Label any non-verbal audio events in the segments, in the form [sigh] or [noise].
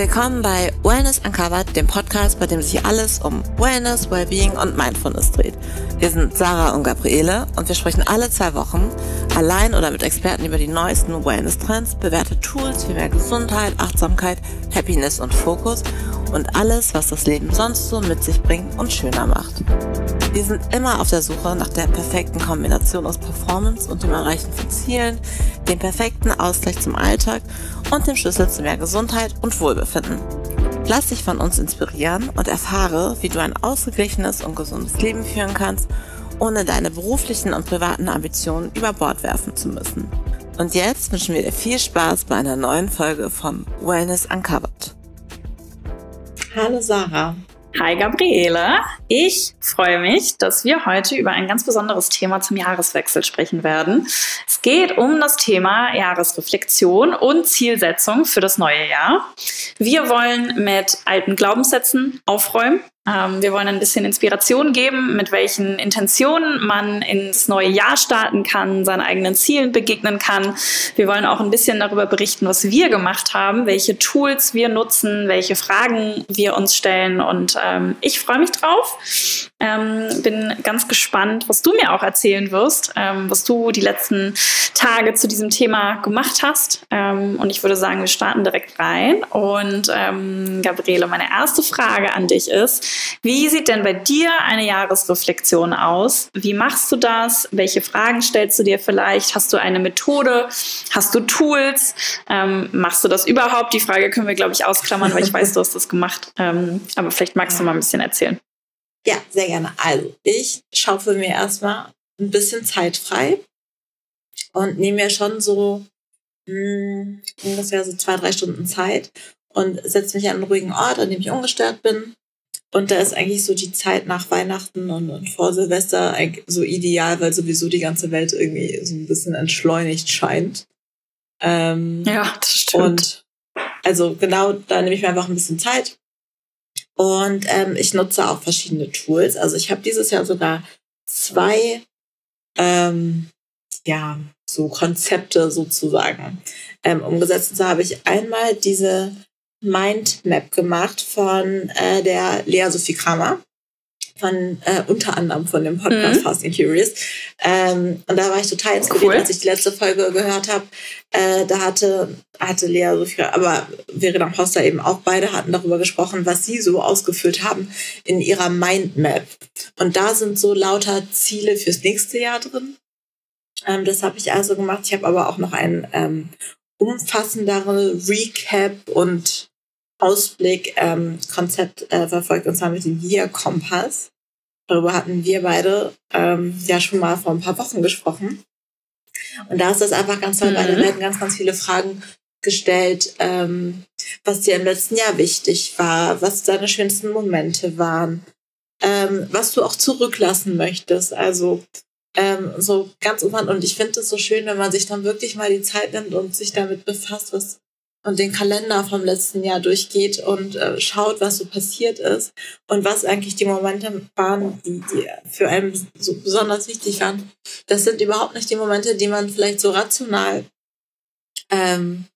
Willkommen bei Wellness Uncovered, dem Podcast, bei dem sich alles um Wellness, Wellbeing und Mindfulness dreht. Wir sind Sarah und Gabriele und wir sprechen alle zwei Wochen allein oder mit Experten über die neuesten Wellness-Trends, bewährte Tools für mehr Gesundheit, Achtsamkeit, Happiness und Fokus und alles, was das Leben sonst so mit sich bringt und schöner macht. Wir sind immer auf der Suche nach der perfekten Kombination aus Performance und dem Erreichen von Zielen, dem perfekten Ausgleich zum Alltag und dem Schlüssel zu mehr Gesundheit und Wohlbefinden. Lass dich von uns inspirieren und erfahre, wie du ein ausgeglichenes und gesundes Leben führen kannst, ohne deine beruflichen und privaten Ambitionen über Bord werfen zu müssen. Und jetzt wünschen wir dir viel Spaß bei einer neuen Folge von Wellness Uncovered. Hallo Sarah. Hi Gabriele, ich freue mich, dass wir heute über ein ganz besonderes Thema zum Jahreswechsel sprechen werden. Es geht um das Thema Jahresreflexion und Zielsetzung für das neue Jahr. Wir wollen mit alten Glaubenssätzen aufräumen ähm, wir wollen ein bisschen Inspiration geben, mit welchen Intentionen man ins neue Jahr starten kann, seinen eigenen Zielen begegnen kann. Wir wollen auch ein bisschen darüber berichten, was wir gemacht haben, welche Tools wir nutzen, welche Fragen wir uns stellen. Und ähm, ich freue mich drauf. Ähm, bin ganz gespannt, was du mir auch erzählen wirst, ähm, was du die letzten Tage zu diesem Thema gemacht hast. Ähm, und ich würde sagen, wir starten direkt rein. Und ähm, Gabriele, meine erste Frage an dich ist, wie sieht denn bei dir eine Jahresreflexion aus? Wie machst du das? Welche Fragen stellst du dir vielleicht? Hast du eine Methode? Hast du Tools? Ähm, machst du das überhaupt? Die Frage können wir, glaube ich, ausklammern, weil ich weiß, [laughs] du hast das gemacht. Ähm, aber vielleicht magst du mal ein bisschen erzählen. Ja, sehr gerne. Also, ich schaufel mir erstmal ein bisschen Zeit frei und nehme mir schon so mh, hm, ungefähr so zwei, drei Stunden Zeit und setze mich an einen ruhigen Ort, an dem ich ungestört bin und da ist eigentlich so die Zeit nach Weihnachten und, und vor Silvester so ideal, weil sowieso die ganze Welt irgendwie so ein bisschen entschleunigt scheint. Ähm, ja, das stimmt. Und also genau, da nehme ich mir einfach ein bisschen Zeit. Und ähm, ich nutze auch verschiedene Tools. Also ich habe dieses Jahr sogar zwei ähm, ja, so Konzepte sozusagen ähm, umgesetzt. Und so habe ich einmal diese Mindmap gemacht von äh, der Lea Sophie Kramer. Von äh, unter anderem von dem Podcast mhm. Fast and Curious. Ähm, und da war ich total inspiriert, cool. als ich die letzte Folge gehört habe. Äh, da hatte, hatte Lea Sophie, aber Verena Hoster eben auch beide hatten darüber gesprochen, was sie so ausgefüllt haben in ihrer Mindmap. Und da sind so lauter Ziele fürs nächste Jahr drin. Ähm, das habe ich also gemacht. Ich habe aber auch noch ein ähm, umfassendere Recap und Ausblick ähm, Konzept äh, verfolgt, und zwar mit dem Year Kompass. Darüber hatten wir beide ähm, ja schon mal vor ein paar Wochen gesprochen. Und da ist das einfach ganz toll, mhm. weil da werden ganz, ganz viele Fragen gestellt, ähm, was dir im letzten Jahr wichtig war, was deine schönsten Momente waren, ähm, was du auch zurücklassen möchtest. Also ähm, so ganz umfassend. Und ich finde es so schön, wenn man sich dann wirklich mal die Zeit nimmt und sich damit befasst, was und den Kalender vom letzten Jahr durchgeht und äh, schaut, was so passiert ist und was eigentlich die Momente waren, die, die für einen so besonders wichtig waren. Das sind überhaupt nicht die Momente, die man vielleicht so rational ähm,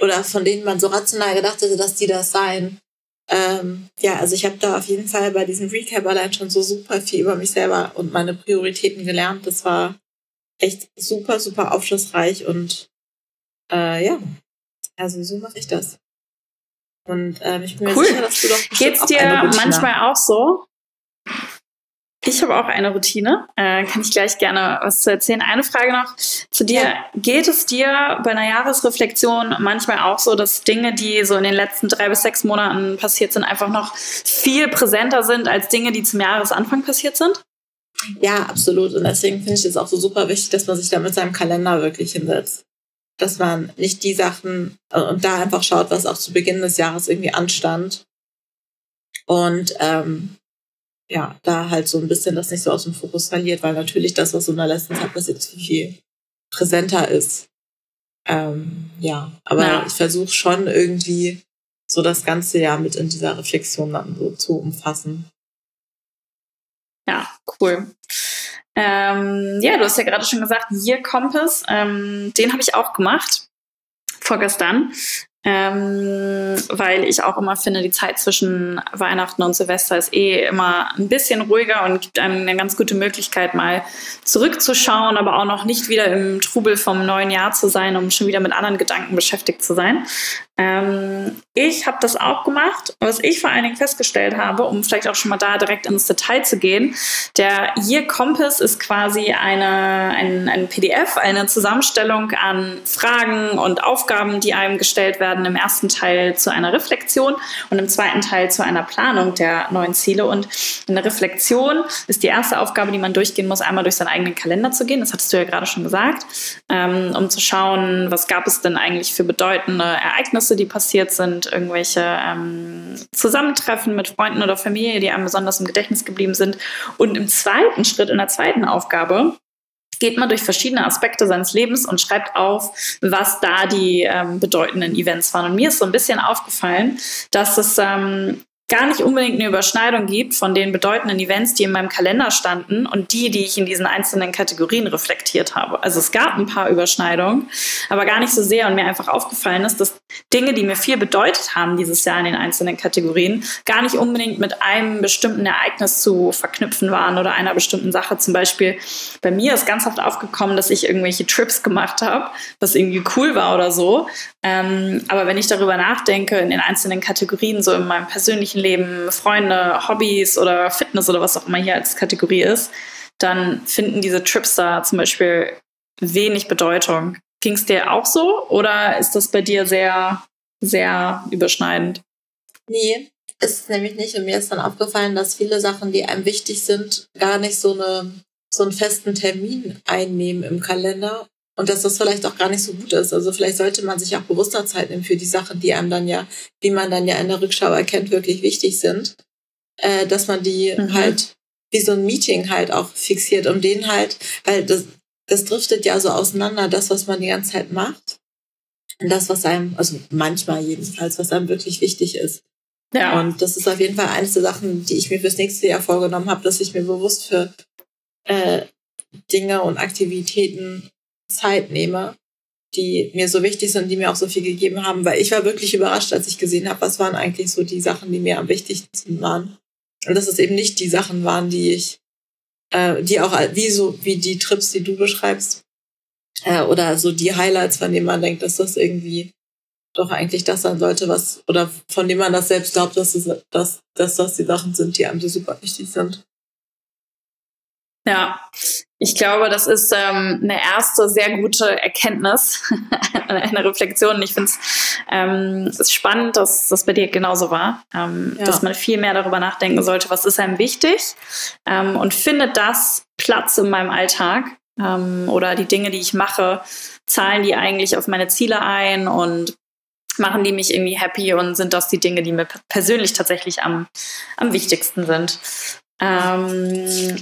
oder von denen man so rational gedacht hätte, dass die das seien. Ähm, ja, also ich habe da auf jeden Fall bei diesem Recap allein schon so super viel über mich selber und meine Prioritäten gelernt. Das war echt super, super aufschlussreich und äh, ja, also so mache ich das. Und ähm, ich bin mir cool. sicher, dass du doch Geht's dir manchmal auch so? Ich habe auch eine Routine. Äh, kann ich gleich gerne was zu erzählen. Eine Frage noch zu dir. Ja. Geht es dir bei einer Jahresreflexion manchmal auch so, dass Dinge, die so in den letzten drei bis sechs Monaten passiert sind, einfach noch viel präsenter sind als Dinge, die zum Jahresanfang passiert sind? Ja, absolut. Und deswegen finde ich es auch so super wichtig, dass man sich da mit seinem Kalender wirklich hinsetzt dass man nicht die Sachen äh, und da einfach schaut, was auch zu Beginn des Jahres irgendwie anstand. Und ähm, ja, da halt so ein bisschen das nicht so aus dem Fokus verliert, weil natürlich das, was so in der letzten Zeit passiert ist, viel, viel präsenter ist. Ähm, ja, aber ja. ich versuche schon irgendwie so das ganze Jahr mit in dieser Reflexion dann so zu umfassen. Ja, cool. Ähm, ja, du hast ja gerade schon gesagt, Year Compass, ähm, den habe ich auch gemacht vorgestern. ähm, weil ich auch immer finde, die Zeit zwischen Weihnachten und Silvester ist eh immer ein bisschen ruhiger und gibt einem eine ganz gute Möglichkeit, mal zurückzuschauen, aber auch noch nicht wieder im Trubel vom neuen Jahr zu sein, um schon wieder mit anderen Gedanken beschäftigt zu sein. Ähm, ich habe das auch gemacht. Was ich vor allen Dingen festgestellt habe, um vielleicht auch schon mal da direkt ins Detail zu gehen, der Year Compass ist quasi eine, ein, ein PDF, eine Zusammenstellung an Fragen und Aufgaben, die einem gestellt werden. Im ersten Teil zu einer Reflexion und im zweiten Teil zu einer Planung der neuen Ziele. Und eine Reflexion ist die erste Aufgabe, die man durchgehen muss, einmal durch seinen eigenen Kalender zu gehen. Das hattest du ja gerade schon gesagt, ähm, um zu schauen, was gab es denn eigentlich für bedeutende Ereignisse Ereignisse, die passiert sind, irgendwelche ähm, Zusammentreffen mit Freunden oder Familie, die einem besonders im Gedächtnis geblieben sind. Und im zweiten Schritt, in der zweiten Aufgabe, geht man durch verschiedene Aspekte seines Lebens und schreibt auf, was da die ähm, bedeutenden Events waren. Und mir ist so ein bisschen aufgefallen, dass es ähm, gar nicht unbedingt eine Überschneidung gibt von den bedeutenden Events, die in meinem Kalender standen und die, die ich in diesen einzelnen Kategorien reflektiert habe. Also es gab ein paar Überschneidungen, aber gar nicht so sehr und mir einfach aufgefallen ist, dass Dinge, die mir viel bedeutet haben dieses Jahr in den einzelnen Kategorien, gar nicht unbedingt mit einem bestimmten Ereignis zu verknüpfen waren oder einer bestimmten Sache. Zum Beispiel bei mir ist ganz oft aufgekommen, dass ich irgendwelche Trips gemacht habe, was irgendwie cool war oder so. Ähm, aber wenn ich darüber nachdenke in den einzelnen Kategorien, so in meinem persönlichen Leben, Freunde, Hobbys oder Fitness oder was auch immer hier als Kategorie ist, dann finden diese Trips da zum Beispiel wenig Bedeutung. Ging es dir auch so oder ist das bei dir sehr, sehr überschneidend? Nee, ist es nämlich nicht. Und mir ist dann aufgefallen, dass viele Sachen, die einem wichtig sind, gar nicht so, eine, so einen festen Termin einnehmen im Kalender und dass das vielleicht auch gar nicht so gut ist. Also vielleicht sollte man sich auch bewusster Zeit nehmen für die Sachen, die einem dann ja, wie man dann ja in der Rückschau erkennt, wirklich wichtig sind, äh, dass man die mhm. halt wie so ein Meeting halt auch fixiert, um den halt, weil das, das driftet ja so auseinander, das, was man die ganze Zeit macht. Und das, was einem, also manchmal jedenfalls, was einem wirklich wichtig ist. Ja. Und das ist auf jeden Fall eines der Sachen, die ich mir fürs nächste Jahr vorgenommen habe, dass ich mir bewusst für äh, Dinge und Aktivitäten Zeit nehme, die mir so wichtig sind, die mir auch so viel gegeben haben, weil ich war wirklich überrascht, als ich gesehen habe, was waren eigentlich so die Sachen, die mir am wichtigsten waren. Und dass es eben nicht die Sachen waren, die ich, äh, die auch wie so wie die Trips, die du beschreibst, äh, oder so die Highlights, von denen man denkt, dass das irgendwie doch eigentlich das sein sollte, was oder von dem man das selbst glaubt, dass, es, dass, dass das die Sachen sind, die einem so super wichtig sind. Ja, ich glaube, das ist ähm, eine erste sehr gute Erkenntnis, [laughs] eine Reflexion. Ich finde ähm, es ist spannend, dass das bei dir genauso war, ähm, ja. dass man viel mehr darüber nachdenken sollte, was ist einem wichtig ähm, und findet das Platz in meinem Alltag ähm, oder die Dinge, die ich mache, zahlen die eigentlich auf meine Ziele ein und machen die mich irgendwie happy und sind das die Dinge, die mir persönlich tatsächlich am, am wichtigsten sind. Ähm,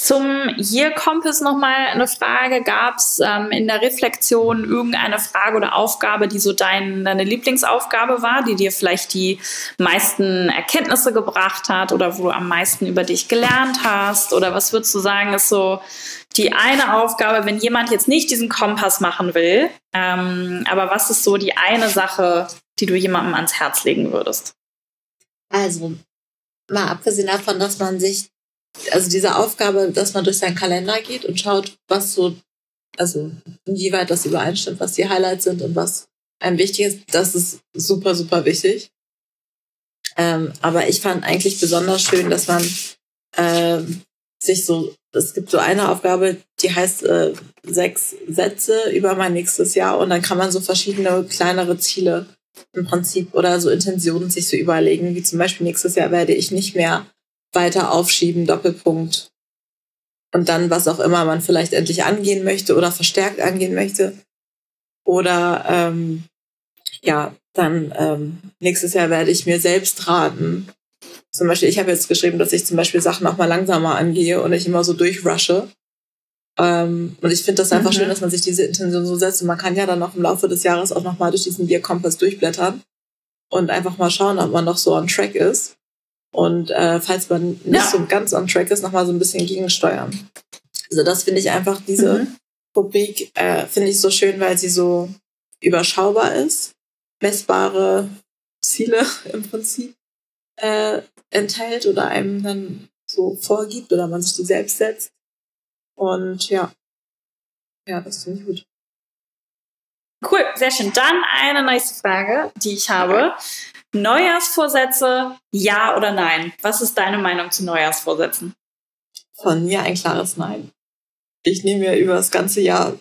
zum Year Compass nochmal eine Frage. Gab es ähm, in der Reflexion irgendeine Frage oder Aufgabe, die so dein, deine Lieblingsaufgabe war, die dir vielleicht die meisten Erkenntnisse gebracht hat oder wo du am meisten über dich gelernt hast? Oder was würdest du sagen, ist so die eine Aufgabe, wenn jemand jetzt nicht diesen Kompass machen will, ähm, aber was ist so die eine Sache, die du jemandem ans Herz legen würdest? Also, mal abgesehen davon, dass man sich also diese Aufgabe, dass man durch seinen Kalender geht und schaut, was so, also inwieweit das übereinstimmt, was die Highlights sind und was einem wichtig ist, das ist super, super wichtig. Ähm, aber ich fand eigentlich besonders schön, dass man ähm, sich so, es gibt so eine Aufgabe, die heißt äh, sechs Sätze über mein nächstes Jahr und dann kann man so verschiedene kleinere Ziele im Prinzip oder so Intentionen sich so überlegen, wie zum Beispiel nächstes Jahr werde ich nicht mehr weiter aufschieben, Doppelpunkt. Und dann, was auch immer man vielleicht endlich angehen möchte oder verstärkt angehen möchte. Oder ähm, ja, dann ähm, nächstes Jahr werde ich mir selbst raten. Zum Beispiel, ich habe jetzt geschrieben, dass ich zum Beispiel Sachen auch mal langsamer angehe und nicht immer so durchrushe. Ähm, und ich finde das einfach mhm. schön, dass man sich diese Intention so setzt. Und man kann ja dann noch im Laufe des Jahres auch nochmal durch diesen Bierkompass durchblättern und einfach mal schauen, ob man noch so on track ist. Und äh, falls man nicht ja. so ganz on track ist, nochmal so ein bisschen gegensteuern. Also das finde ich einfach, diese mhm. Rubrik äh, finde ich so schön, weil sie so überschaubar ist, messbare Ziele [laughs] im Prinzip äh, enthält oder einem dann so vorgibt oder man sich die selbst setzt. Und ja, ja, das finde ich gut. Cool, sehr schön. Dann eine nächste Frage, die ich habe. Neujahrsvorsätze, ja oder nein? Was ist deine Meinung zu Neujahrsvorsätzen? Von mir ein klares Nein. Ich nehme mir über das ganze Jahr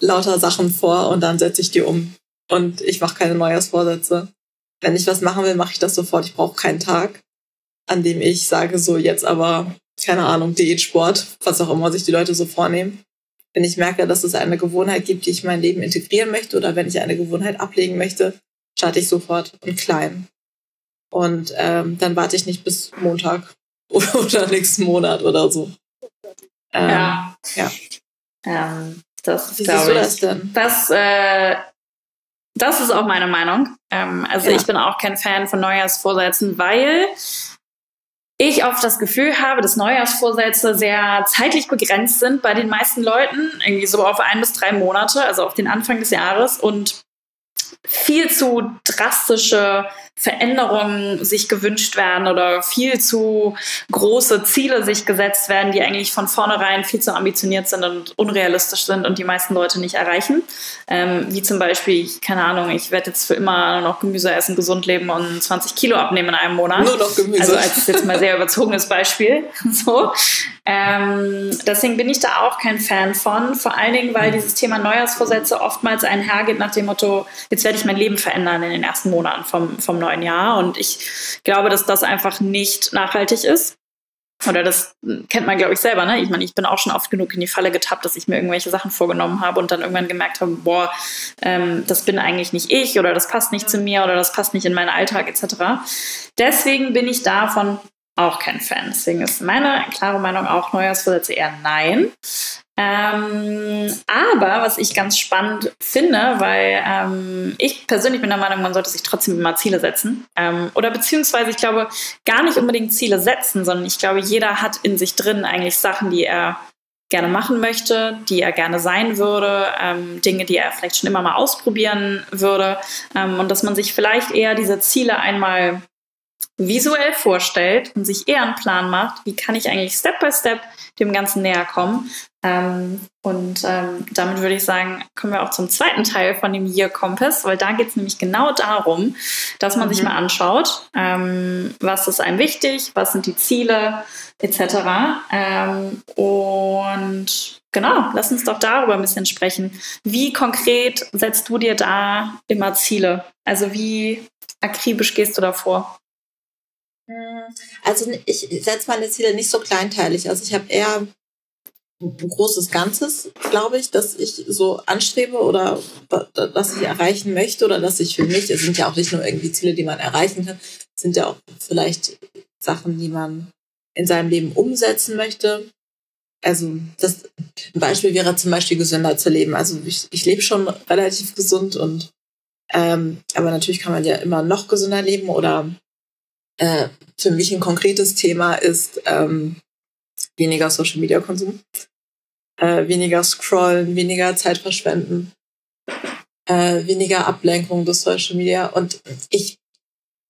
lauter Sachen vor und dann setze ich die um. Und ich mache keine Neujahrsvorsätze. Wenn ich was machen will, mache ich das sofort. Ich brauche keinen Tag, an dem ich sage, so jetzt aber, keine Ahnung, Diätsport, was auch immer sich die Leute so vornehmen. Wenn ich merke, dass es eine Gewohnheit gibt, die ich in mein Leben integrieren möchte oder wenn ich eine Gewohnheit ablegen möchte, starte ich sofort und klein. Und ähm, dann warte ich nicht bis Montag [laughs] oder nächsten Monat oder so. Ähm, ja. ja. Ähm, das Wie siehst du das denn? Das, äh, das ist auch meine Meinung. Ähm, also ja. ich bin auch kein Fan von Neujahrsvorsätzen, weil ich oft das Gefühl habe, dass Neujahrsvorsätze sehr zeitlich begrenzt sind bei den meisten Leuten, irgendwie so auf ein bis drei Monate, also auf den Anfang des Jahres und viel zu drastische Veränderungen sich gewünscht werden oder viel zu große Ziele sich gesetzt werden, die eigentlich von vornherein viel zu ambitioniert sind und unrealistisch sind und die meisten Leute nicht erreichen. Ähm, wie zum Beispiel, keine Ahnung, ich werde jetzt für immer noch Gemüse essen, gesund leben und 20 Kilo abnehmen in einem Monat. Nur noch Gemüse. Also als jetzt mal sehr überzogenes Beispiel. [laughs] so. Ähm, deswegen bin ich da auch kein Fan von. Vor allen Dingen, weil dieses Thema Neujahrsvorsätze oftmals einhergeht nach dem Motto, jetzt werde ich mein Leben verändern in den ersten Monaten vom, vom neuen Jahr. Und ich glaube, dass das einfach nicht nachhaltig ist. Oder das kennt man, glaube ich, selber. Ne? Ich meine, ich bin auch schon oft genug in die Falle getappt, dass ich mir irgendwelche Sachen vorgenommen habe und dann irgendwann gemerkt habe, boah, ähm, das bin eigentlich nicht ich oder das passt nicht zu mir oder das passt nicht in meinen Alltag etc. Deswegen bin ich davon auch kein Fan. Deswegen ist meine klare Meinung auch Neujahrsvorsätze eher nein. Ähm, aber was ich ganz spannend finde, weil ähm, ich persönlich bin der Meinung, man sollte sich trotzdem immer Ziele setzen. Ähm, oder beziehungsweise ich glaube gar nicht unbedingt Ziele setzen, sondern ich glaube, jeder hat in sich drin eigentlich Sachen, die er gerne machen möchte, die er gerne sein würde, ähm, Dinge, die er vielleicht schon immer mal ausprobieren würde. Ähm, und dass man sich vielleicht eher diese Ziele einmal visuell vorstellt und sich eher einen Plan macht, wie kann ich eigentlich Step by Step dem Ganzen näher kommen. Ähm, und ähm, damit würde ich sagen, kommen wir auch zum zweiten Teil von dem Year Compass, weil da geht es nämlich genau darum, dass man mhm. sich mal anschaut, ähm, was ist einem wichtig, was sind die Ziele etc. Ähm, und genau, lass uns doch darüber ein bisschen sprechen. Wie konkret setzt du dir da immer Ziele? Also wie akribisch gehst du da vor? Also ich setze meine Ziele nicht so kleinteilig. Also ich habe eher ein großes Ganzes, glaube ich, dass ich so anstrebe oder was ich erreichen möchte oder dass ich für mich, es sind ja auch nicht nur irgendwie Ziele, die man erreichen kann, es sind ja auch vielleicht Sachen, die man in seinem Leben umsetzen möchte. Also das ein Beispiel wäre zum Beispiel gesünder zu leben. Also ich, ich lebe schon relativ gesund und ähm, aber natürlich kann man ja immer noch gesünder leben oder äh, für mich ein konkretes Thema ist ähm, weniger Social Media Konsum, äh, weniger scrollen, weniger Zeit verschwenden, äh, weniger Ablenkung durch Social Media. Und ich,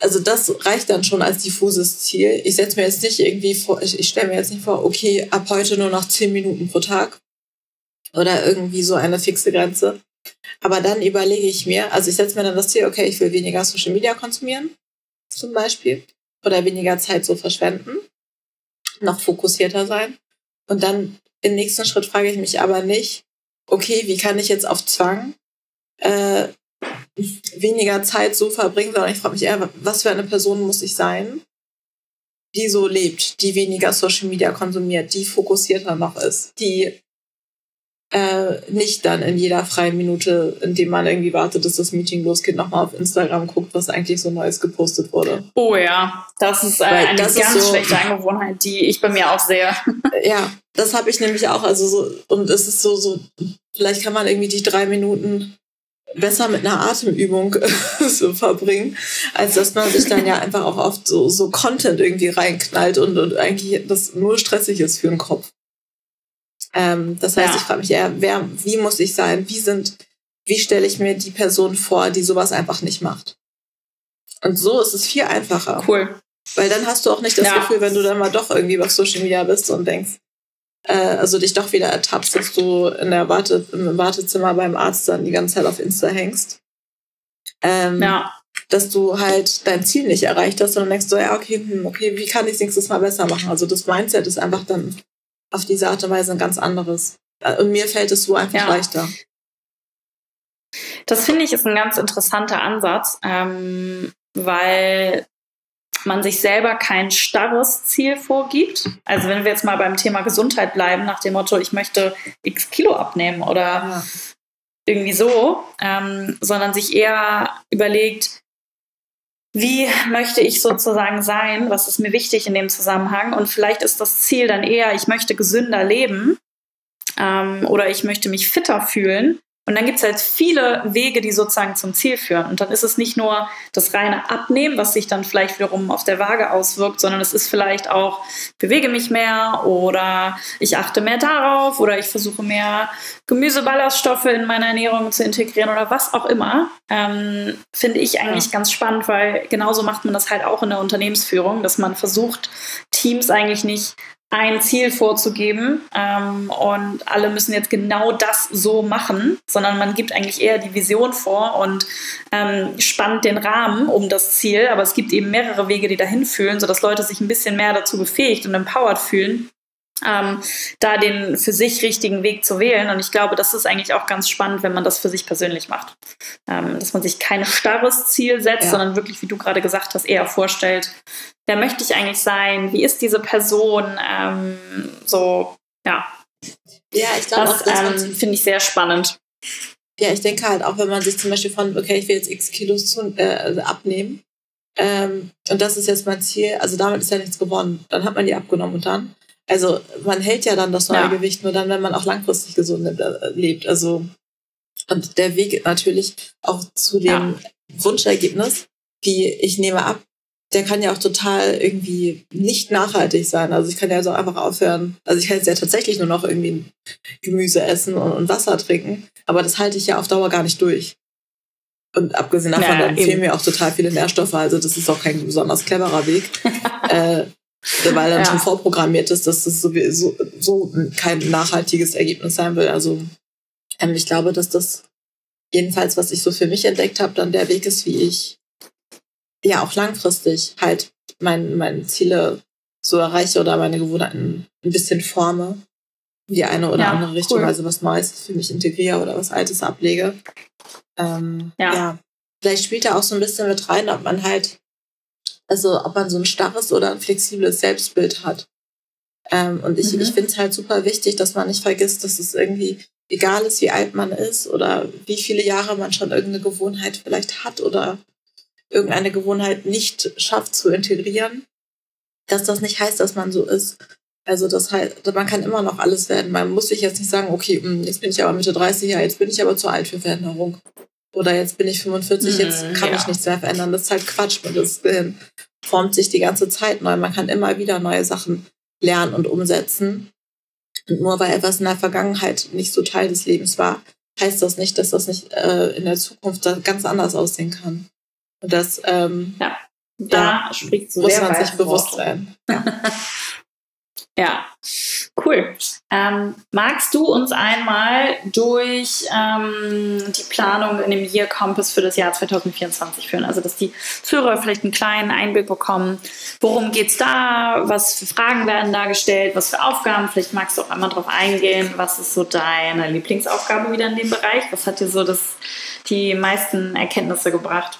also das reicht dann schon als diffuses Ziel. Ich setze mir jetzt nicht irgendwie vor, ich, ich stelle mir jetzt nicht vor, okay, ab heute nur noch zehn Minuten pro Tag oder irgendwie so eine fixe Grenze. Aber dann überlege ich mir, also ich setze mir dann das Ziel, okay, ich will weniger Social Media konsumieren, zum Beispiel oder weniger Zeit so verschwenden, noch fokussierter sein. Und dann im nächsten Schritt frage ich mich aber nicht, okay, wie kann ich jetzt auf Zwang äh, weniger Zeit so verbringen, sondern ich frage mich eher, was für eine Person muss ich sein, die so lebt, die weniger Social Media konsumiert, die fokussierter noch ist, die äh, nicht dann in jeder freien Minute, in dem man irgendwie wartet, dass das Meeting losgeht, nochmal auf Instagram guckt, was eigentlich so Neues gepostet wurde. Oh ja, das ist äh, eine das ganz ist so, schlechte Angewohnheit, die ich bei mir auch sehe. [laughs] Ja, das habe ich nämlich auch. Also so, und es ist so, so, vielleicht kann man irgendwie die drei Minuten besser mit einer Atemübung [laughs] so verbringen, als dass man sich dann ja [laughs] einfach auch oft so, so Content irgendwie reinknallt und, und eigentlich das nur stressig ist für den Kopf. Ähm, das heißt, ja. ich frage mich eher, wer, wie muss ich sein? Wie sind wie stelle ich mir die Person vor, die sowas einfach nicht macht. Und so ist es viel einfacher. Cool. Weil dann hast du auch nicht das Ja. Gefühl, wenn du dann mal doch irgendwie auf Social Media bist und denkst, äh, also dich doch wieder ertappst, dass du in der Warte, im Wartezimmer beim Arzt dann die ganze Zeit auf Insta hängst. Ähm, Ja. dass du halt dein Ziel nicht erreicht hast, sondern denkst so, ja, okay, hm, okay, wie kann ich es nächstes Mal besser machen? Also das Mindset ist einfach dann auf diese Art und Weise ein ganz anderes. Äh, Und mir fällt es so einfach Ja. leichter. Das finde ich ist ein ganz interessanter Ansatz, ähm, weil man sich selber kein starres Ziel vorgibt. Also wenn wir jetzt mal beim Thema Gesundheit bleiben, nach dem Motto, ich möchte x Kilo abnehmen oder Ja. irgendwie so, ähm, sondern sich eher überlegt, wie möchte ich sozusagen sein, was ist mir wichtig in dem Zusammenhang und vielleicht ist das Ziel dann eher, ich möchte gesünder leben ähm, oder ich möchte mich fitter fühlen. Und dann gibt es halt viele Wege, die sozusagen zum Ziel führen. Und dann ist es nicht nur das reine Abnehmen, was sich dann vielleicht wiederum auf der Waage auswirkt, sondern es ist vielleicht auch, bewege mich mehr oder ich achte mehr darauf oder ich versuche mehr Gemüseballaststoffe in meine Ernährung zu integrieren oder was auch immer. Ähm, finde ich eigentlich ganz spannend, weil genauso macht man das halt auch in der Unternehmensführung, dass man versucht, Teams eigentlich nicht ein Ziel vorzugeben ähm, und alle müssen jetzt genau das so machen, sondern man gibt eigentlich eher die Vision vor und ähm, spannt den Rahmen um das Ziel, aber es gibt eben mehrere Wege, die dahin führen, sodass Leute sich ein bisschen mehr dazu befähigt und empowered fühlen, ähm, da den für sich richtigen Weg zu wählen. Und ich glaube, das ist eigentlich auch ganz spannend, wenn man das für sich persönlich macht. Ähm, dass man sich kein starres Ziel setzt, Ja. sondern wirklich, wie du gerade gesagt hast, eher vorstellt, wer möchte ich eigentlich sein? Wie ist diese Person? Ähm, so, ja, Ja, ich glaube das man ähm, finde ich sehr spannend. Ja, ich denke halt auch, wenn man sich zum Beispiel von, okay, ich will jetzt x Kilos zu, äh, abnehmen ähm, und das ist jetzt mein Ziel, also damit ist ja nichts gewonnen. Dann hat man die abgenommen und dann, also man hält ja dann das neue Ja. Gewicht nur dann, wenn man auch langfristig gesund lebt. äh, lebt. Also und der Weg natürlich auch zu dem Wunschergebnis, wie ich nehme ab, der kann ja auch total irgendwie nicht nachhaltig sein. Also ich kann ja so einfach aufhören. Also ich kann jetzt ja tatsächlich nur noch irgendwie Gemüse essen und, und Wasser trinken. Aber das halte ich ja auf Dauer gar nicht durch. Und abgesehen davon, Ja, dann eben. fehlen mir auch total viele Nährstoffe. Also das ist auch kein besonders cleverer Weg. [laughs] äh, weil dann Ja. schon vorprogrammiert ist, dass das sowieso so kein nachhaltiges Ergebnis sein will. Also ähm, ich glaube, dass das jedenfalls, was ich so für mich entdeckt habe, dann der Weg ist, wie ich ja auch langfristig halt mein, meine Ziele so erreiche oder meine Gewohnheiten ein bisschen forme in die eine oder Ja, andere Richtung, cool. also was Neues für mich integriere oder was Altes ablege. Ähm, Ja. ja. Vielleicht spielt da auch so ein bisschen mit rein, ob man halt, also ob man so ein starres oder ein flexibles Selbstbild hat. Ähm, und ich, Mhm. ich finde es halt super wichtig, dass man nicht vergisst, dass es irgendwie egal ist, wie alt man ist oder wie viele Jahre man schon irgendeine Gewohnheit vielleicht hat oder irgendeine Gewohnheit nicht schafft zu integrieren, dass das nicht heißt, dass man so ist. Also das heißt, man kann immer noch alles werden. Man muss sich jetzt nicht sagen, okay, hm, jetzt bin ich aber Mitte 30, ja, jetzt bin ich aber zu alt für Veränderung. Oder jetzt bin ich 45, jetzt Mhm, kann ja. ich nichts mehr verändern. Das ist halt Quatsch. Und das Gehirn formt sich die ganze Zeit neu. Man kann immer wieder neue Sachen lernen und umsetzen. Und nur weil etwas in der Vergangenheit nicht so Teil des Lebens war, heißt das nicht, dass das nicht äh, in der Zukunft ganz anders aussehen kann. Und das ähm, Da spricht muss man sich bewusst sein. [laughs] Ja, cool. Ähm, magst du uns einmal durch ähm, die Planung in dem Year Compass für das Jahr 2024 führen? Also, dass die Zuhörer vielleicht einen kleinen Einblick bekommen, worum geht's da, was für Fragen werden da gestellt, was für Aufgaben. Vielleicht magst du auch einmal darauf eingehen, was ist so deine Lieblingsaufgabe wieder in dem Bereich? Was hat dir so das, die meisten Erkenntnisse gebracht?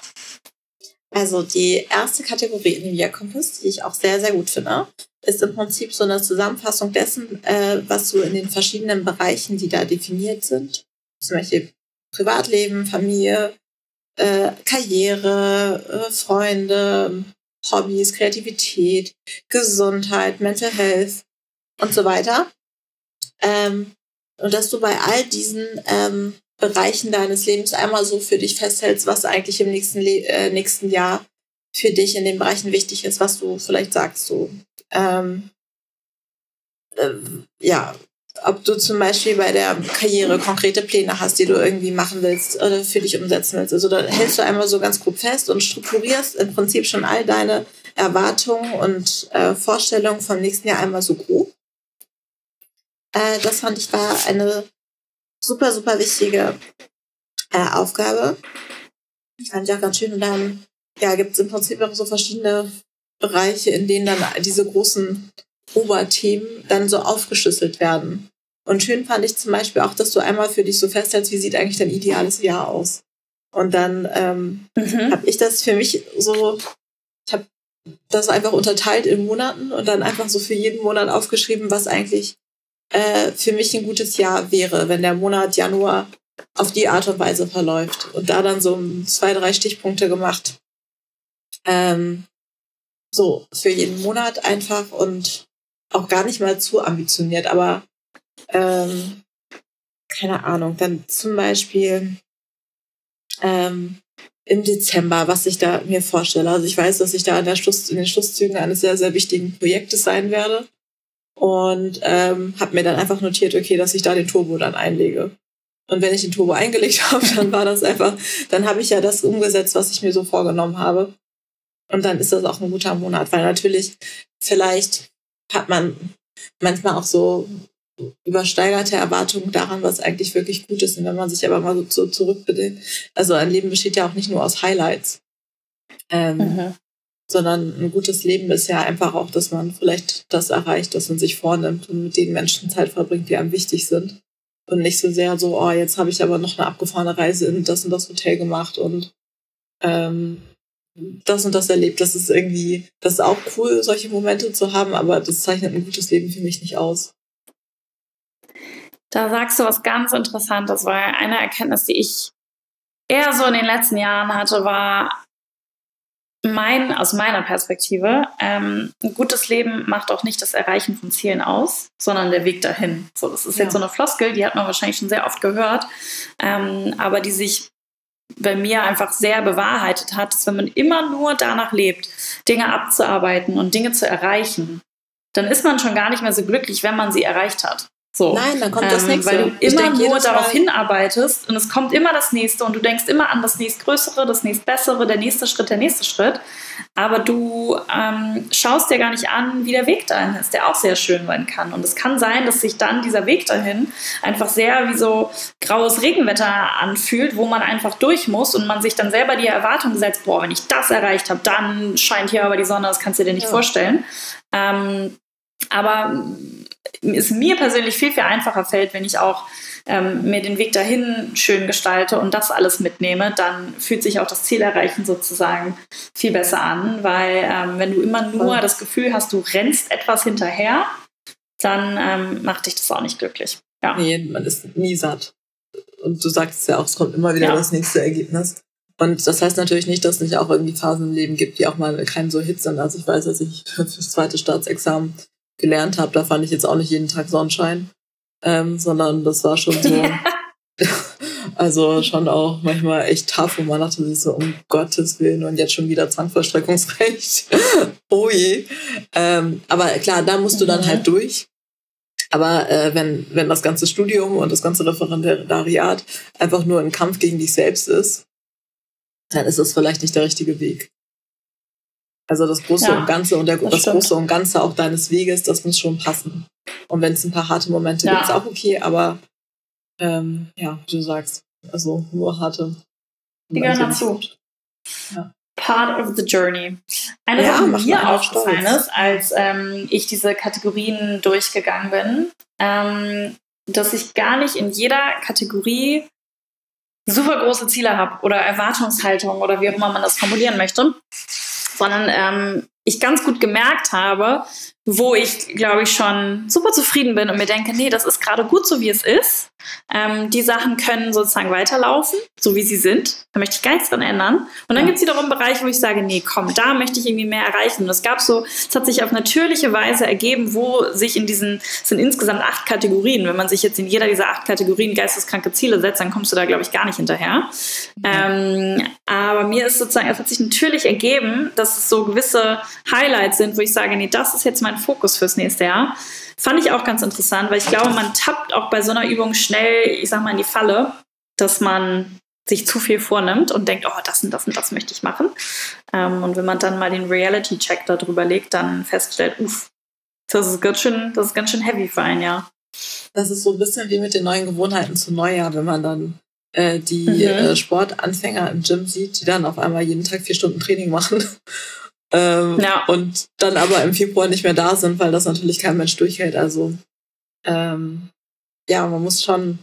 Also die erste Kategorie in dem Year Compass, die ich auch sehr, sehr gut finde, ist im Prinzip so eine Zusammenfassung dessen, äh, was so in den verschiedenen Bereichen, die da definiert sind, zum Beispiel Privatleben, Familie, äh, Karriere, äh, Freunde, Hobbys, Kreativität, Gesundheit, Mental Health und so weiter. Ähm, und dass du bei all diesen ähm, Bereichen deines Lebens einmal so für dich festhältst, was eigentlich im nächsten, Le äh, nächsten Jahr für dich in den Bereichen wichtig ist, was du vielleicht sagst, so, ähm, äh, ja, ob du zum Beispiel bei der Karriere konkrete Pläne hast, die du irgendwie machen willst oder für dich umsetzen willst. Also da hältst du einmal so ganz grob fest und strukturierst im Prinzip schon all deine Erwartungen und äh, Vorstellungen vom nächsten Jahr einmal so grob. Äh, das fand ich war eine super, super wichtige äh, Aufgabe. Fand ich auch ganz schön. Und dann ja, gibt es im Prinzip auch so verschiedene Bereiche, in denen dann diese großen Oberthemen dann so aufgeschlüsselt werden. Und schön fand ich zum Beispiel auch, dass du einmal für dich so festhältst, wie sieht eigentlich dein ideales Jahr aus. Und dann ähm, mhm. habe ich das für mich so, ich habe das einfach unterteilt in Monaten und dann einfach so für jeden Monat aufgeschrieben, was eigentlich äh, für mich ein gutes Jahr wäre, wenn der Monat Januar auf die Art und Weise verläuft. Und da dann so zwei, drei Stichpunkte gemacht. Ähm, so, für jeden Monat einfach und auch gar nicht mal zu ambitioniert, aber ähm, keine Ahnung, dann zum Beispiel ähm, im Dezember, was ich da mir vorstelle. Also ich weiß, dass ich da in, Schluss, in den Schlusszügen eines sehr, sehr wichtigen Projektes sein werde und ähm, habe mir dann einfach notiert, okay, dass ich da den Turbo dann einlege. Und wenn ich den Turbo eingelegt [laughs] habe, dann war das einfach, dann habe ich ja das umgesetzt, was ich mir so vorgenommen habe. Und dann ist das auch ein guter Monat, weil natürlich vielleicht hat man manchmal auch so übersteigerte Erwartungen daran, was eigentlich wirklich gut ist. Und wenn man sich aber mal so zurückbedenkt, also ein Leben besteht ja auch nicht nur aus Highlights, ähm, mhm. sondern ein gutes Leben ist ja einfach auch, dass man vielleicht das erreicht, was man sich vornimmt und mit den Menschen Zeit verbringt, die einem wichtig sind. Und nicht so sehr so, oh, jetzt habe ich aber noch eine abgefahrene Reise in das und das Hotel gemacht und ähm, das und das erlebt. Das ist irgendwie, das ist auch cool, solche Momente zu haben, aber das zeichnet ein gutes Leben für mich nicht aus. Da sagst du was ganz Interessantes, weil eine Erkenntnis, die ich eher so in den letzten Jahren hatte, war mein, aus meiner Perspektive, ähm, ein gutes Leben macht auch nicht das Erreichen von Zielen aus, sondern der Weg dahin. So, das ist ja. jetzt so eine Floskel, die hat man wahrscheinlich schon sehr oft gehört, ähm, aber die sich bei mir einfach sehr bewahrheitet hat, dass wenn man immer nur danach lebt, Dinge abzuarbeiten und Dinge zu erreichen, dann ist man schon gar nicht mehr so glücklich, wenn man sie erreicht hat. So. Nein, dann kommt ähm, das nächste. Weil du ich immer nur darauf hinarbeitest und es kommt immer das nächste und du denkst immer an das nächstgrößere, das nächstbessere, der nächste Schritt, der nächste Schritt. Aber du ähm, schaust dir gar nicht an, wie der Weg dahin ist, der auch sehr schön sein kann. Und es kann sein, dass sich dann dieser Weg dahin einfach sehr wie so graues Regenwetter anfühlt, wo man einfach durch muss und man sich dann selber die Erwartung setzt, boah, wenn ich das erreicht habe, dann scheint hier aber die Sonne, das kannst du dir nicht ja. vorstellen. Ähm, aber es mir persönlich viel, viel einfacher fällt, wenn ich auch ähm, mir den Weg dahin schön gestalte und das alles mitnehme, dann fühlt sich auch das Ziel erreichen sozusagen viel besser an, weil ähm, wenn du immer nur das Gefühl hast, du rennst etwas hinterher, dann ähm, macht dich das auch nicht glücklich. Ja. Nee, man ist nie satt. Und du sagst ja auch, es kommt immer wieder ja. das nächste Ergebnis. Und das heißt natürlich nicht, dass es nicht auch irgendwie Phasen im Leben gibt, die auch mal kein so Hit sind. Also ich weiß, dass ich fürs zweite Staatsexamen gelernt habe, da fand ich jetzt auch nicht jeden Tag Sonnenschein, ähm, sondern das war schon so, [laughs] [laughs] also schon auch manchmal echt tough, wo man dachte sich so, um Gottes Willen und jetzt schon wieder Zwangsvollstreckungsrecht. [laughs] oh je. Ähm, aber klar, da musst du dann halt mhm. durch. Aber äh, wenn, wenn das ganze Studium und das ganze Referendariat einfach nur ein Kampf gegen dich selbst ist, dann ist es vielleicht nicht der richtige Weg. Also das Große ja, und Ganze und der, das, das Große und Ganze auch deines Weges, das muss schon passen. Und wenn es ein paar harte Momente ja. gibt, ist auch okay, aber ähm, ja, wie du sagst, also nur harte. Die gehören dazu. Ja. Part of the Journey. Eine ja, Sache, die mir aufgefallen ist, als ähm, ich diese Kategorien durchgegangen bin, ähm, dass ich gar nicht in jeder Kategorie super große Ziele habe oder Erwartungshaltung oder wie auch immer man das formulieren möchte, sondern ähm, ich ganz gut gemerkt habe, wo ich, glaube ich, schon super zufrieden bin und mir denke, nee, das ist gerade gut so, wie es ist. Ähm, die Sachen können sozusagen weiterlaufen, so wie sie sind. Da möchte ich gar nichts dran ändern. Und dann ja. gibt es wiederum Bereiche, wo ich sage, nee, komm, da möchte ich irgendwie mehr erreichen. Und es gab so, es hat sich auf natürliche Weise ergeben, wo sich in diesen, es sind insgesamt acht Kategorien. Wenn man sich jetzt in jeder dieser acht Kategorien geisteskranke Ziele setzt, dann kommst du da, glaube ich, gar nicht hinterher. Ja. Ähm, aber mir ist sozusagen, es hat sich natürlich ergeben, dass es so gewisse Highlights sind, wo ich sage, nee, das ist jetzt mein mein Fokus fürs nächste Jahr. Fand ich auch ganz interessant, weil ich glaube, man tappt auch bei so einer Übung schnell, ich sag mal, in die Falle, dass man sich zu viel vornimmt und denkt, oh, das und das und das möchte ich machen. Ähm, und wenn man dann mal den Reality-Check darüber legt, dann feststellt, uff, das ist ganz schön, das ist ganz schön heavy für ein Jahr. Das ist so ein bisschen wie mit den neuen Gewohnheiten zu Neujahr, wenn man dann äh, die mhm. äh, Sportanfänger im Gym sieht, die dann auf einmal jeden Tag vier Stunden Training machen. Ähm, ja. Und dann aber im Februar nicht mehr da sind, weil das natürlich kein Mensch durchhält. Also ähm, ja, man muss schon,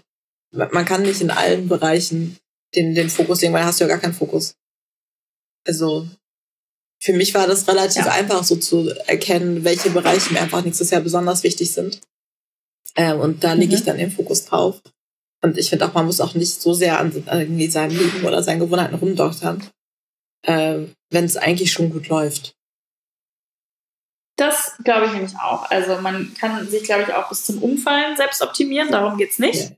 man kann nicht in allen Bereichen den, den Fokus legen, weil da hast du ja gar keinen Fokus. Also für mich war das relativ ja. einfach so zu erkennen, welche Bereiche mir einfach nächstes Jahr besonders wichtig sind. Ähm, und da lege mhm. ich dann den Fokus drauf. Und ich finde auch, man muss auch nicht so sehr an irgendwie seinem Leben oder seinen Gewohnheiten rumdoktern, äh, wenn es eigentlich schon gut läuft. Das glaube ich nämlich auch. Also man kann sich, glaube ich, auch bis zum Umfallen selbst optimieren, darum geht es nicht.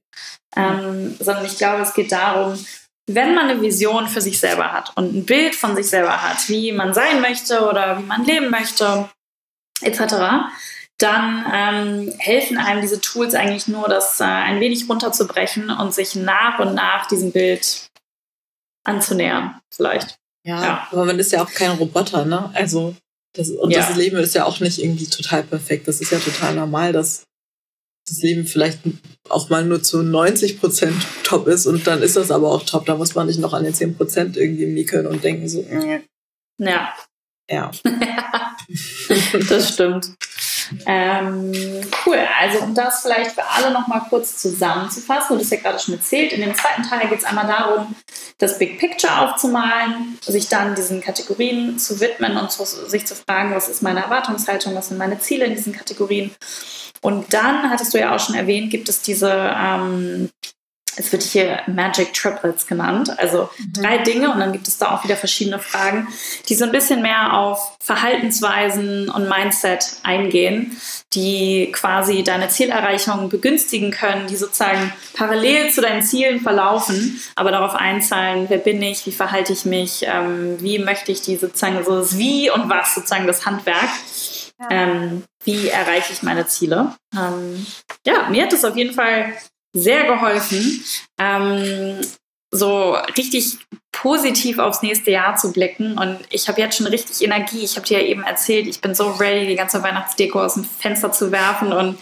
Ja. Ähm, sondern ich glaube, es geht darum, wenn man eine Vision für sich selber hat und ein Bild von sich selber hat, wie man sein möchte oder wie man leben möchte, etc., dann ähm, helfen einem diese Tools eigentlich nur, das äh, ein wenig runterzubrechen und sich nach und nach diesem Bild anzunähern, vielleicht. Ja, ja. aber man ist ja auch kein Roboter, ne? Also, das, und ja. das Leben ist ja auch nicht irgendwie total perfekt. Das ist ja total normal, dass das Leben vielleicht auch mal nur zu 90 Prozent top ist und dann ist das aber auch top. Da muss man nicht noch an den 10 Prozent irgendwie nickeln und denken so. Ja. Ja. [laughs] das stimmt. Ähm, cool, also um das vielleicht für alle nochmal kurz zusammenzufassen, du hast ja gerade schon erzählt, in dem zweiten Teil geht es einmal darum, das Big Picture aufzumalen, sich dann diesen Kategorien zu widmen und zu, sich zu fragen, was ist meine Erwartungshaltung, was sind meine Ziele in diesen Kategorien. Und dann, hattest du ja auch schon erwähnt, gibt es diese ähm, es wird hier Magic Triplets genannt. Also mhm. drei Dinge und dann gibt es da auch wieder verschiedene Fragen, die so ein bisschen mehr auf Verhaltensweisen und Mindset eingehen, die quasi deine Zielerreichung begünstigen können, die sozusagen parallel zu deinen Zielen verlaufen, aber darauf einzahlen, wer bin ich, wie verhalte ich mich, ähm, wie möchte ich die sozusagen so das Wie und was sozusagen das Handwerk. Ja. Ähm, wie erreiche ich meine Ziele? Ähm, ja, mir hat es auf jeden Fall sehr geholfen, ähm, so richtig positiv aufs nächste Jahr zu blicken. Und ich habe jetzt schon richtig Energie. Ich habe dir ja eben erzählt, ich bin so ready, die ganze Weihnachtsdeko aus dem Fenster zu werfen. Und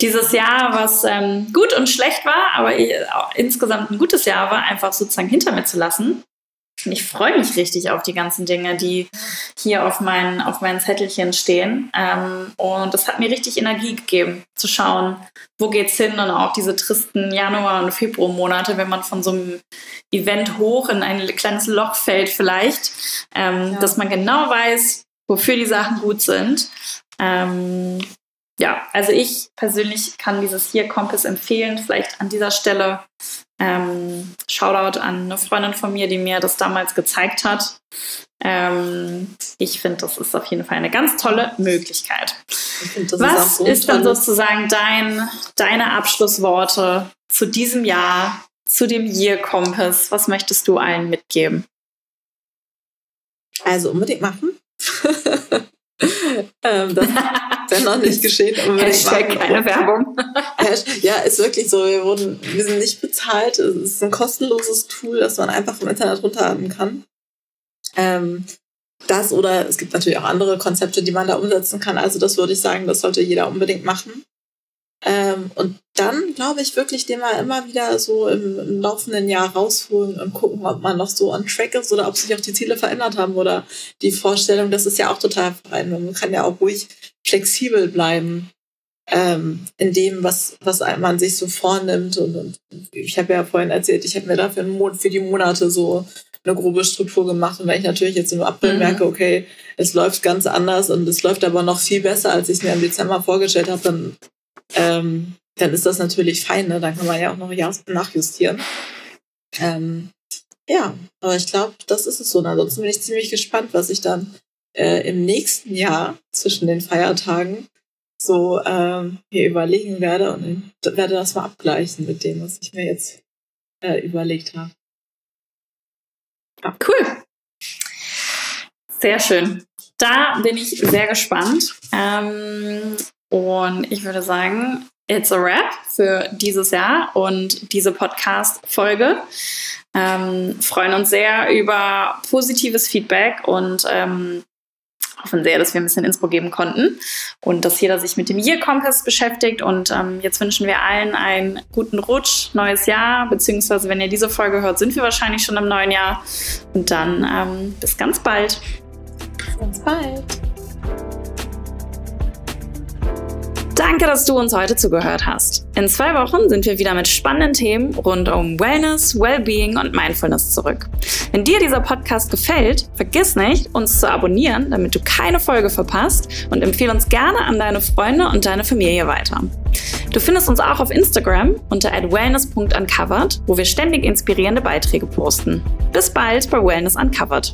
dieses Jahr, was ähm, gut und schlecht war, aber insgesamt ein gutes Jahr war, einfach sozusagen hinter mir zu lassen. Und ich freue mich richtig auf die ganzen Dinge, die hier auf, mein, auf meinen Zettelchen stehen. Ähm, und das hat mir richtig Energie gegeben, zu schauen, wo geht's hin und auch diese tristen Januar- und Februarmonate, wenn man von so einem Event hoch in ein kleines Loch fällt vielleicht, ähm, ja. dass man genau weiß, wofür die Sachen gut sind. Ähm, ja, also ich persönlich kann dieses hier Kompass empfehlen. Vielleicht an dieser Stelle ähm, Shoutout an eine Freundin von mir, die mir das damals gezeigt hat. Ähm, ich finde, das ist auf jeden Fall eine ganz tolle Möglichkeit. Find, Was ist, so ist dann sozusagen dein, deine Abschlussworte zu diesem Jahr, zu dem Year Compass? Was möchtest du allen mitgeben? Also unbedingt machen. [laughs] ähm, das [laughs] ist noch nicht geschehen. Hashtag machen. keine Werbung. ja, ist wirklich so. Wir, wurden, wir sind nicht bezahlt. Es ist ein kostenloses Tool, das man einfach vom Internet runterladen kann. Ähm, das oder es gibt natürlich auch andere Konzepte, die man da umsetzen kann. Also das würde ich sagen, das sollte jeder unbedingt machen. Ähm, und dann glaube ich wirklich den mal immer wieder so im, im, laufenden Jahr rausholen und gucken, ob man noch so on track ist oder ob sich auch die Ziele verändert haben oder die Vorstellung, das ist ja auch total fein. Man kann ja auch ruhig flexibel bleiben ähm, in dem, was, was man sich so vornimmt. Und, und ich habe ja vorhin erzählt, ich habe mir dafür für die Monate so eine grobe Struktur gemacht. Und wenn ich natürlich jetzt im April mhm. merke, okay, es läuft ganz anders und es läuft aber noch viel besser, als ich es mir im Dezember vorgestellt habe, dann ähm, dann ist das natürlich fein, ne? Dann kann man ja auch noch nachjustieren. Ähm, ja, aber ich glaube, das ist es so. Und ansonsten bin ich ziemlich gespannt, was ich dann äh, im nächsten Jahr zwischen den Feiertagen so ähm, hier überlegen werde und werde das mal abgleichen mit dem, was ich mir jetzt äh, überlegt habe. Ja. Cool. Sehr schön. Da bin ich sehr gespannt. Ähm, und ich würde sagen, it's a wrap für dieses Jahr und diese Podcast-Folge. Ähm, freuen uns sehr über positives Feedback und ähm, hoffen sehr, dass wir ein bisschen Inspo geben konnten und dass jeder sich mit dem Year Compass beschäftigt. Und ähm, jetzt wünschen wir allen einen guten Rutsch, neues Jahr, beziehungsweise wenn ihr diese Folge hört, sind wir wahrscheinlich schon im neuen Jahr. Und dann ähm, bis ganz bald. Bis ganz bald. Danke, dass du uns heute zugehört hast. In zwei Wochen sind wir wieder mit spannenden Themen rund um Wellness, Wellbeing und Mindfulness zurück. Wenn dir dieser Podcast gefällt, vergiss nicht, uns zu abonnieren, damit du keine Folge verpasst und empfehle uns gerne an deine Freunde und deine Familie weiter. Du findest uns auch auf Instagram unter wellness.uncovered, wo wir ständig inspirierende Beiträge posten. Bis bald bei Wellness Uncovered.